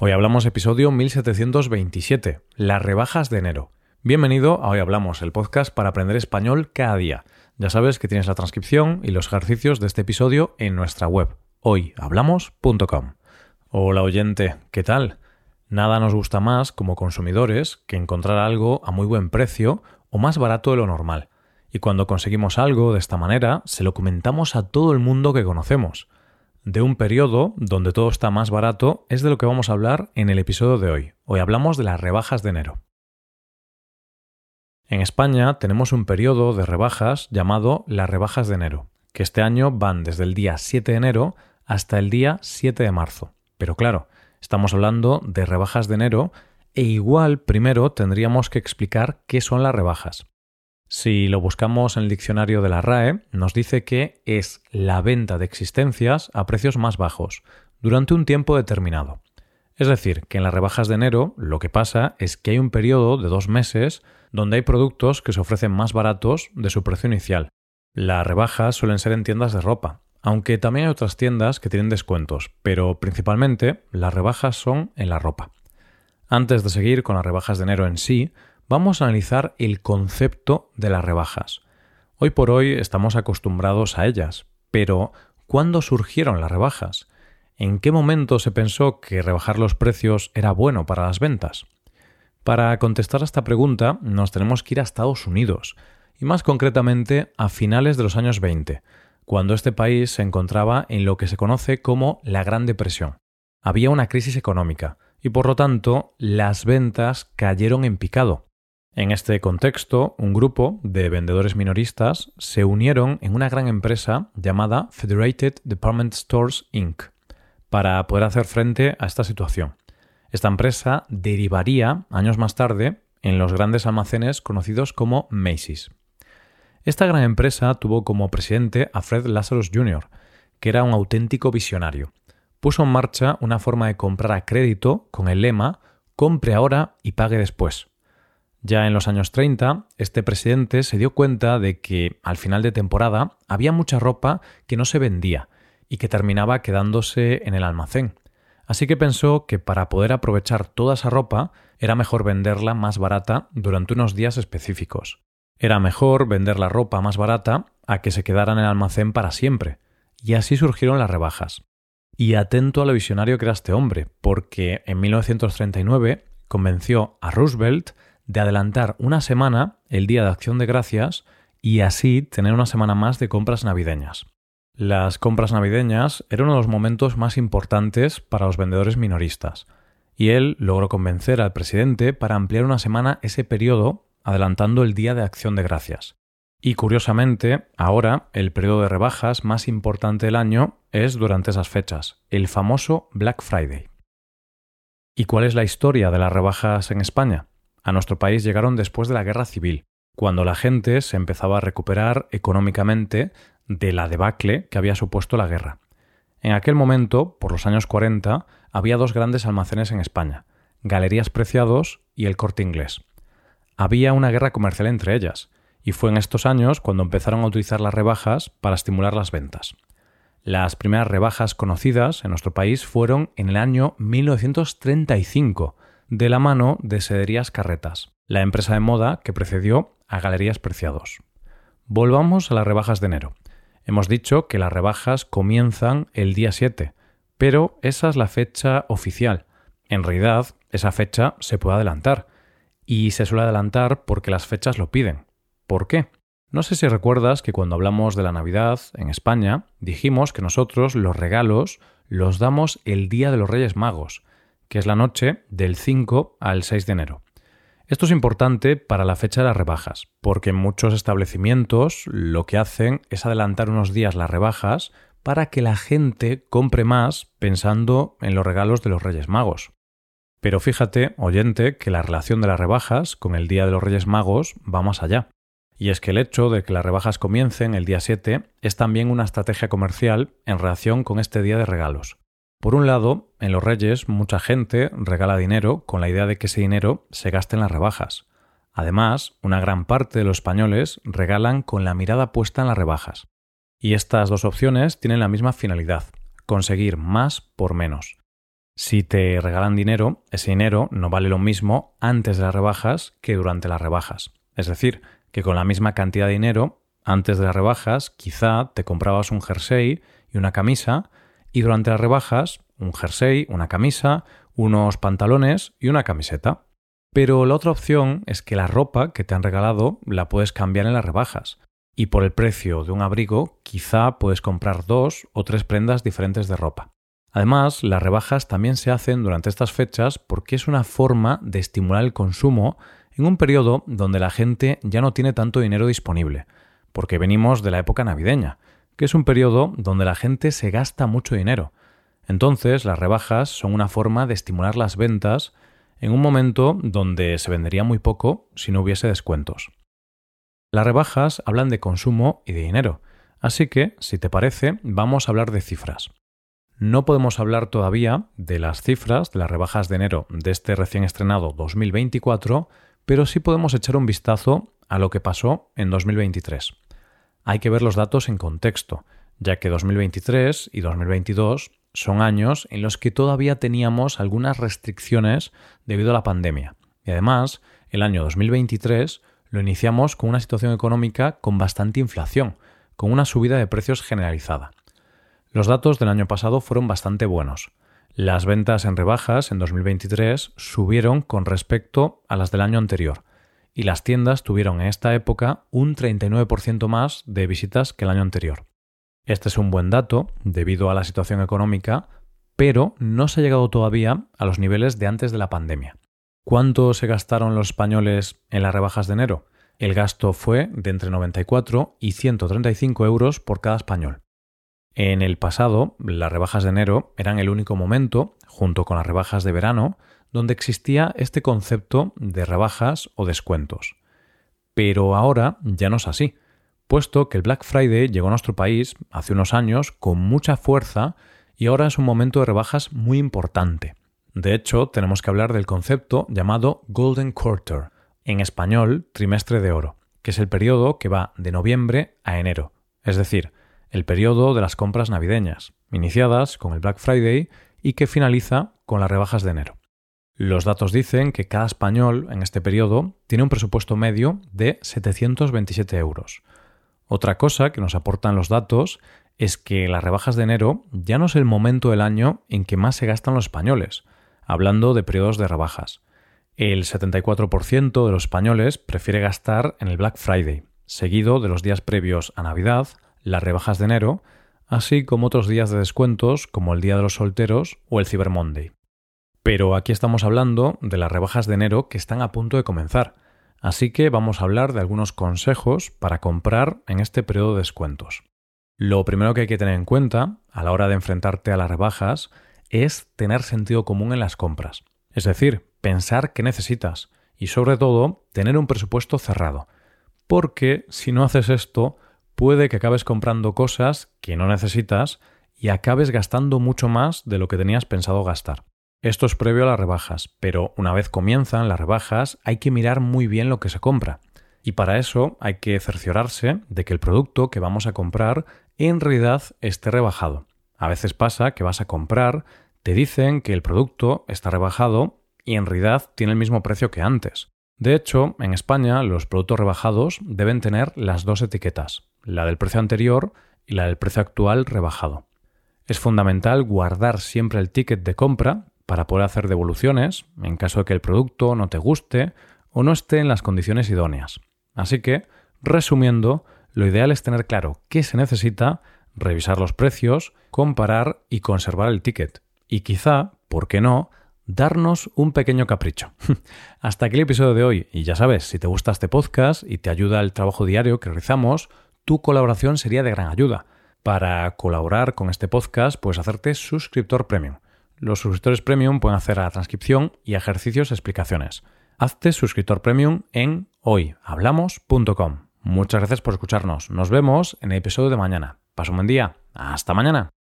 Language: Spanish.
Hoy hablamos episodio 1727, las rebajas de enero. Bienvenido a Hoy Hablamos, el podcast para aprender español cada día. Ya sabes que tienes la transcripción y los ejercicios de este episodio en nuestra web, hoyhablamos.com. Hola oyente, ¿qué tal? Nada nos gusta más como consumidores que encontrar algo a muy buen precio o más barato de lo normal. Y cuando conseguimos algo de esta manera, se lo comentamos a todo el mundo que conocemos de un periodo donde todo está más barato es de lo que vamos a hablar en el episodio de hoy. Hoy hablamos de las rebajas de enero. En España tenemos un periodo de rebajas llamado las rebajas de enero, que este año van desde el día 7 de enero hasta el día 7 de marzo. Pero claro, estamos hablando de rebajas de enero e igual primero tendríamos que explicar qué son las rebajas. Si lo buscamos en el diccionario de la RAE, nos dice que es la venta de existencias a precios más bajos, durante un tiempo determinado. Es decir, que en las rebajas de enero lo que pasa es que hay un periodo de dos meses donde hay productos que se ofrecen más baratos de su precio inicial. Las rebajas suelen ser en tiendas de ropa, aunque también hay otras tiendas que tienen descuentos, pero principalmente las rebajas son en la ropa. Antes de seguir con las rebajas de enero en sí, vamos a analizar el concepto de las rebajas. Hoy por hoy estamos acostumbrados a ellas, pero ¿cuándo surgieron las rebajas? ¿En qué momento se pensó que rebajar los precios era bueno para las ventas? Para contestar a esta pregunta nos tenemos que ir a Estados Unidos, y más concretamente a finales de los años 20, cuando este país se encontraba en lo que se conoce como la Gran Depresión. Había una crisis económica, y por lo tanto las ventas cayeron en picado, en este contexto, un grupo de vendedores minoristas se unieron en una gran empresa llamada Federated Department Stores Inc. para poder hacer frente a esta situación. Esta empresa derivaría años más tarde en los grandes almacenes conocidos como Macy's. Esta gran empresa tuvo como presidente a Fred Lazarus Jr., que era un auténtico visionario. Puso en marcha una forma de comprar a crédito con el lema compre ahora y pague después. Ya en los años 30, este presidente se dio cuenta de que al final de temporada había mucha ropa que no se vendía y que terminaba quedándose en el almacén. Así que pensó que para poder aprovechar toda esa ropa era mejor venderla más barata durante unos días específicos. Era mejor vender la ropa más barata a que se quedara en el almacén para siempre. Y así surgieron las rebajas. Y atento a lo visionario que era este hombre, porque en 1939 convenció a Roosevelt de adelantar una semana el Día de Acción de Gracias y así tener una semana más de compras navideñas. Las compras navideñas eran uno de los momentos más importantes para los vendedores minoristas, y él logró convencer al presidente para ampliar una semana ese periodo adelantando el Día de Acción de Gracias. Y curiosamente, ahora el periodo de rebajas más importante del año es durante esas fechas, el famoso Black Friday. ¿Y cuál es la historia de las rebajas en España? A nuestro país llegaron después de la guerra civil, cuando la gente se empezaba a recuperar económicamente de la debacle que había supuesto la guerra. En aquel momento, por los años 40, había dos grandes almacenes en España, Galerías Preciados y el Corte Inglés. Había una guerra comercial entre ellas, y fue en estos años cuando empezaron a utilizar las rebajas para estimular las ventas. Las primeras rebajas conocidas en nuestro país fueron en el año 1935, de la mano de Sederías Carretas, la empresa de moda que precedió a Galerías Preciados. Volvamos a las rebajas de enero. Hemos dicho que las rebajas comienzan el día 7, pero esa es la fecha oficial. En realidad, esa fecha se puede adelantar. Y se suele adelantar porque las fechas lo piden. ¿Por qué? No sé si recuerdas que cuando hablamos de la Navidad en España, dijimos que nosotros los regalos los damos el día de los Reyes Magos, que es la noche del 5 al 6 de enero. Esto es importante para la fecha de las rebajas, porque muchos establecimientos lo que hacen es adelantar unos días las rebajas para que la gente compre más pensando en los regalos de los Reyes Magos. Pero fíjate, oyente, que la relación de las rebajas con el Día de los Reyes Magos va más allá. Y es que el hecho de que las rebajas comiencen el día 7 es también una estrategia comercial en relación con este día de regalos. Por un lado, en los Reyes mucha gente regala dinero con la idea de que ese dinero se gaste en las rebajas. Además, una gran parte de los españoles regalan con la mirada puesta en las rebajas. Y estas dos opciones tienen la misma finalidad, conseguir más por menos. Si te regalan dinero, ese dinero no vale lo mismo antes de las rebajas que durante las rebajas. Es decir, que con la misma cantidad de dinero, antes de las rebajas, quizá te comprabas un jersey y una camisa, y durante las rebajas, un jersey, una camisa, unos pantalones y una camiseta. Pero la otra opción es que la ropa que te han regalado la puedes cambiar en las rebajas. Y por el precio de un abrigo, quizá puedes comprar dos o tres prendas diferentes de ropa. Además, las rebajas también se hacen durante estas fechas porque es una forma de estimular el consumo en un periodo donde la gente ya no tiene tanto dinero disponible, porque venimos de la época navideña, que es un periodo donde la gente se gasta mucho dinero. Entonces, las rebajas son una forma de estimular las ventas en un momento donde se vendería muy poco si no hubiese descuentos. Las rebajas hablan de consumo y de dinero, así que, si te parece, vamos a hablar de cifras. No podemos hablar todavía de las cifras de las rebajas de enero de este recién estrenado 2024, pero sí podemos echar un vistazo a lo que pasó en 2023. Hay que ver los datos en contexto, ya que 2023 y 2022 son años en los que todavía teníamos algunas restricciones debido a la pandemia. Y además, el año 2023 lo iniciamos con una situación económica con bastante inflación, con una subida de precios generalizada. Los datos del año pasado fueron bastante buenos. Las ventas en rebajas en 2023 subieron con respecto a las del año anterior, y las tiendas tuvieron en esta época un 39% más de visitas que el año anterior. Este es un buen dato debido a la situación económica, pero no se ha llegado todavía a los niveles de antes de la pandemia. ¿Cuánto se gastaron los españoles en las rebajas de enero? El gasto fue de entre 94 y 135 euros por cada español. En el pasado, las rebajas de enero eran el único momento, junto con las rebajas de verano, donde existía este concepto de rebajas o descuentos. Pero ahora ya no es así puesto que el Black Friday llegó a nuestro país hace unos años con mucha fuerza y ahora es un momento de rebajas muy importante. De hecho, tenemos que hablar del concepto llamado Golden Quarter, en español trimestre de oro, que es el periodo que va de noviembre a enero, es decir, el periodo de las compras navideñas, iniciadas con el Black Friday y que finaliza con las rebajas de enero. Los datos dicen que cada español en este periodo tiene un presupuesto medio de 727 euros, otra cosa que nos aportan los datos es que las rebajas de enero ya no es el momento del año en que más se gastan los españoles, hablando de periodos de rebajas. El 74% de los españoles prefiere gastar en el Black Friday, seguido de los días previos a Navidad, las rebajas de enero, así como otros días de descuentos como el Día de los Solteros o el Cyber Monday. Pero aquí estamos hablando de las rebajas de enero que están a punto de comenzar, Así que vamos a hablar de algunos consejos para comprar en este periodo de descuentos. Lo primero que hay que tener en cuenta a la hora de enfrentarte a las rebajas es tener sentido común en las compras. Es decir, pensar qué necesitas y sobre todo tener un presupuesto cerrado. Porque si no haces esto, puede que acabes comprando cosas que no necesitas y acabes gastando mucho más de lo que tenías pensado gastar. Esto es previo a las rebajas, pero una vez comienzan las rebajas hay que mirar muy bien lo que se compra. Y para eso hay que cerciorarse de que el producto que vamos a comprar en realidad esté rebajado. A veces pasa que vas a comprar, te dicen que el producto está rebajado y en realidad tiene el mismo precio que antes. De hecho, en España los productos rebajados deben tener las dos etiquetas, la del precio anterior y la del precio actual rebajado. Es fundamental guardar siempre el ticket de compra para poder hacer devoluciones en caso de que el producto no te guste o no esté en las condiciones idóneas. Así que, resumiendo, lo ideal es tener claro qué se necesita, revisar los precios, comparar y conservar el ticket. Y quizá, ¿por qué no?, darnos un pequeño capricho. Hasta aquí el episodio de hoy. Y ya sabes, si te gusta este podcast y te ayuda el trabajo diario que realizamos, tu colaboración sería de gran ayuda. Para colaborar con este podcast, puedes hacerte suscriptor premium. Los suscriptores premium pueden hacer la transcripción y ejercicios explicaciones. Hazte suscriptor premium en hoyhablamos.com. Muchas gracias por escucharnos. Nos vemos en el episodio de mañana. Pasa un buen día. Hasta mañana.